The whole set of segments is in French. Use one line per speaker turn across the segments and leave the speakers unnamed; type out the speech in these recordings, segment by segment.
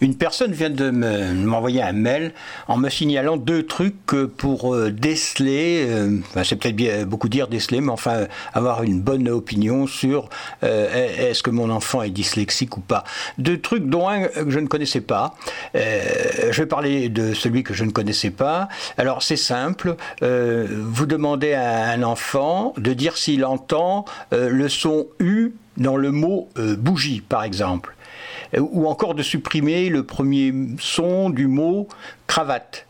Une personne vient de m'envoyer un mail en me signalant deux trucs pour euh, déceler, euh, c'est peut-être beaucoup dire déceler, mais enfin avoir une bonne opinion sur est-ce que mon enfant est dyslexique ou pas. Deux trucs dont un que je ne connaissais pas. je vais parler de celui que je ne connaissais pas. Alors c'est simple, vous demandez à un enfant de dire s'il entend le son U dans le mot bougie, par exemple. Euh, ou encore de supprimer le premier son du mot cravate,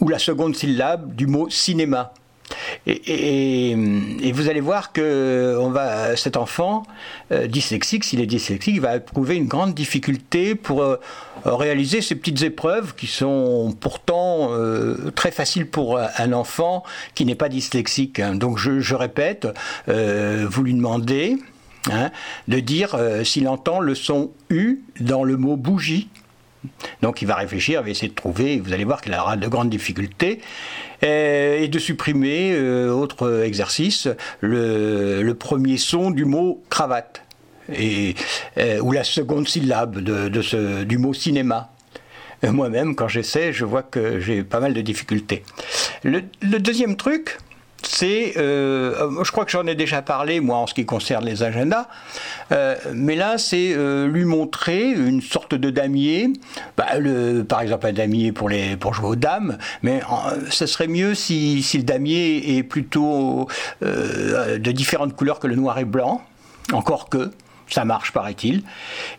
ou la seconde syllabe du mot cinéma. Et, vous allez voir que va, cet enfant euh, dyslexique, s'il est dyslexique, va éprouver une grande difficulté pour euh, réaliser ces petites épreuves qui sont pourtant très faciles pour un enfant qui n'est pas dyslexique. Donc je, je répète, vous lui demandez Hein, de dire euh, s'il entend le son U dans le mot bougie. Donc il va réfléchir, il va essayer de trouver, vous allez voir qu'il aura de grandes difficultés, euh, et de supprimer, euh, autre exercice, le, premier son du mot cravate, et, ou la seconde syllabe de, ce, du mot cinéma. Moi-même, quand j'essaie, je vois que j'ai pas mal de difficultés. le deuxième truc, c'est, euh, je crois que j'en ai déjà parlé, moi, en ce qui concerne les agendas, euh, mais là, c'est euh, lui montrer une sorte de damier, bah, par exemple un damier pour, les, pour jouer aux dames, mais ce serait mieux si, si, le damier est plutôt de différentes couleurs que le noir et blanc, encore que ça marche paraît-il,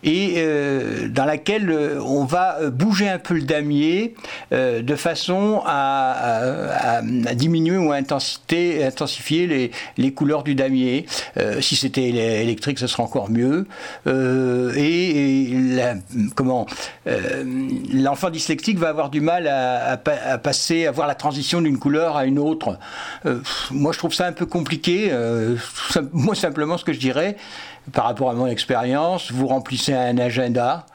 et euh, dans laquelle euh, on va euh, bouger un peu le damier de façon à, diminuer ou à intensifier les, les, couleurs du damier. si c'était électrique, ce serait encore mieux. et, comment l'enfant dyslexique va avoir du mal à, passer, à voir la transition d'une couleur à une autre. moi, je trouve ça un peu compliqué. moi, simplement, ce que je dirais, par rapport à mon expérience, vous remplissez un agenda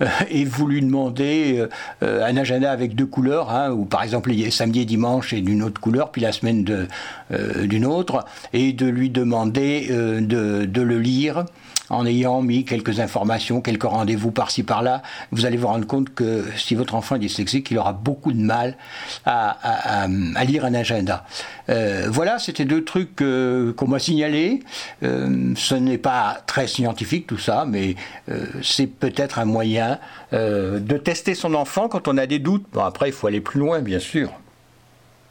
euh, et vous lui demandez euh, un agenda avec deux couleurs, hein, ou par exemple samedi et dimanche est d'une autre couleur, puis la semaine euh, d'une autre, et de lui demander de, de, le lire en ayant mis quelques informations, quelques rendez-vous par-ci par-là, vous allez vous rendre compte que si votre enfant est dyslexique, il aura beaucoup de mal à, lire un agenda. Euh, voilà, c'était deux trucs euh, qu'on m'a signalés. Euh, ce n'est pas très scientifique tout ça, mais c'est peut-être un moyen de tester son enfant quand on a des doutes. Bon, après, il faut aller plus loin, bien sûr.